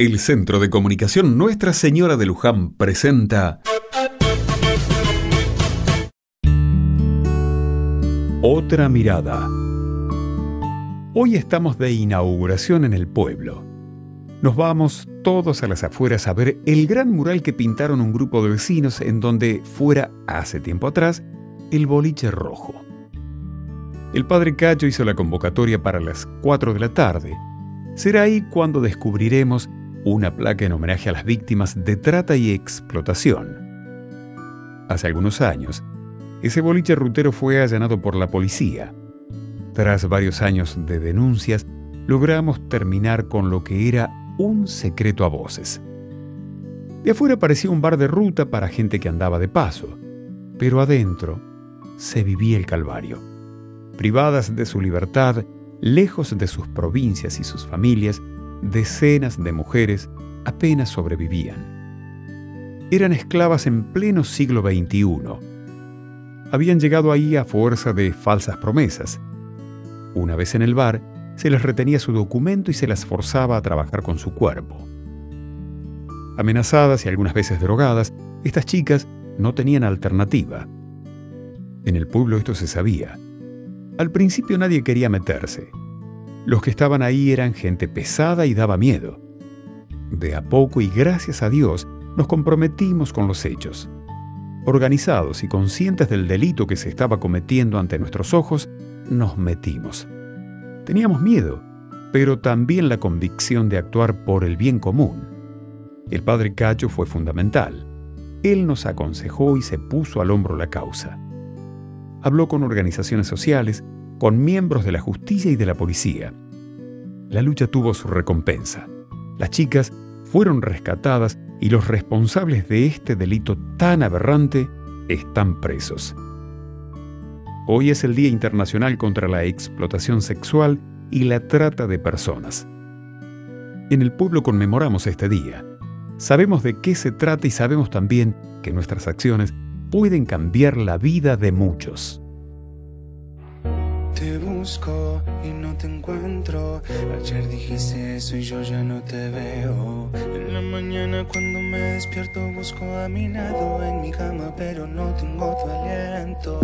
El Centro de Comunicación Nuestra Señora de Luján presenta Otra mirada. Hoy estamos de inauguración en el pueblo. Nos vamos todos a las afueras a ver el gran mural que pintaron un grupo de vecinos en donde fuera, hace tiempo atrás, el boliche rojo. El padre Cacho hizo la convocatoria para las 4 de la tarde. Será ahí cuando descubriremos una placa en homenaje a las víctimas de trata y explotación. Hace algunos años, ese boliche rutero fue allanado por la policía. Tras varios años de denuncias, logramos terminar con lo que era un secreto a voces. De afuera parecía un bar de ruta para gente que andaba de paso, pero adentro se vivía el calvario. Privadas de su libertad, lejos de sus provincias y sus familias, decenas de mujeres apenas sobrevivían. Eran esclavas en pleno siglo XXI. Habían llegado ahí a fuerza de falsas promesas. Una vez en el bar, se les retenía su documento y se las forzaba a trabajar con su cuerpo. Amenazadas y algunas veces drogadas, estas chicas no tenían alternativa. En el pueblo esto se sabía. Al principio nadie quería meterse, los que estaban ahí eran gente pesada y daba miedo. De a poco y gracias a Dios nos comprometimos con los hechos. Organizados y conscientes del delito que se estaba cometiendo ante nuestros ojos, nos metimos. Teníamos miedo, pero también la convicción de actuar por el bien común. El padre Cacho fue fundamental. Él nos aconsejó y se puso al hombro la causa. Habló con organizaciones sociales, con miembros de la justicia y de la policía. La lucha tuvo su recompensa. Las chicas fueron rescatadas y los responsables de este delito tan aberrante están presos. Hoy es el Día Internacional contra la Explotación Sexual y la Trata de Personas. En el pueblo conmemoramos este día. Sabemos de qué se trata y sabemos también que nuestras acciones pueden cambiar la vida de muchos. Te busco y no te encuentro. Ayer dijiste eso y yo ya no te veo. En la mañana cuando me despierto busco a mi lado en mi cama, pero no tengo tu aliento.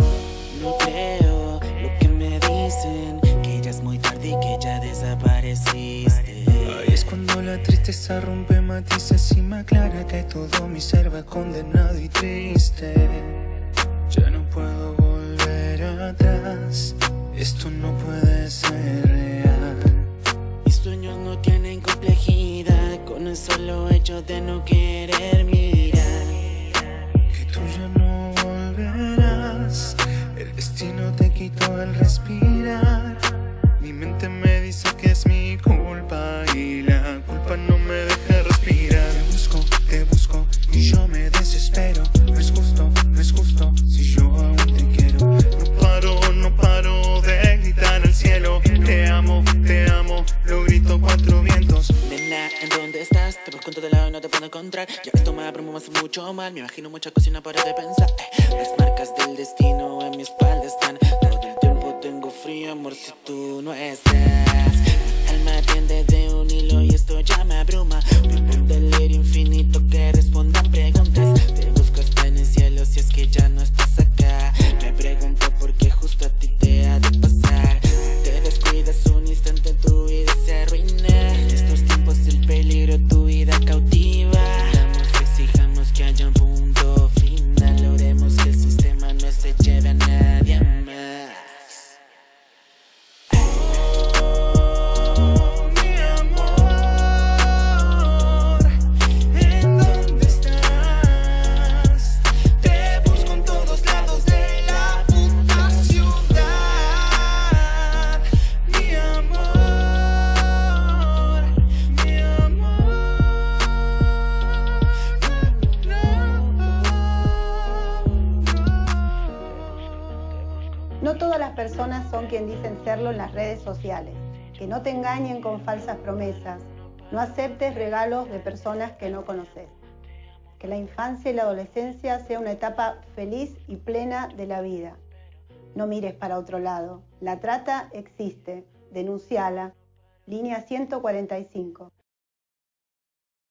No creo lo que me dicen, que ya es muy tarde y que ya desapareciste. Ahí es cuando la tristeza rompe matices y me aclara que todo mi ser va condenado y triste. Esto no puede ser real. Mis sueños no tienen complejidad con el solo hecho de no querer mirar. Que tú ya no volverás. El destino te quitó el respirar. Mi mente me dice que es mi culpa y la culpa no me deja ¿en dónde estás? Te busco en todo lado y no te puedo encontrar. Ya esto me abruma, me hace mucho mal. Me imagino mucha cocina para de pensar. Las marcas del destino en mi espalda están. Todo el tiempo tengo frío, amor, si tú no estás. Mi alma tiende de un hilo y esto ya me abruma. Todas las personas son quien dicen serlo en las redes sociales. Que no te engañen con falsas promesas. No aceptes regalos de personas que no conoces. Que la infancia y la adolescencia sea una etapa feliz y plena de la vida. No mires para otro lado. La trata existe. Denunciala. Línea 145.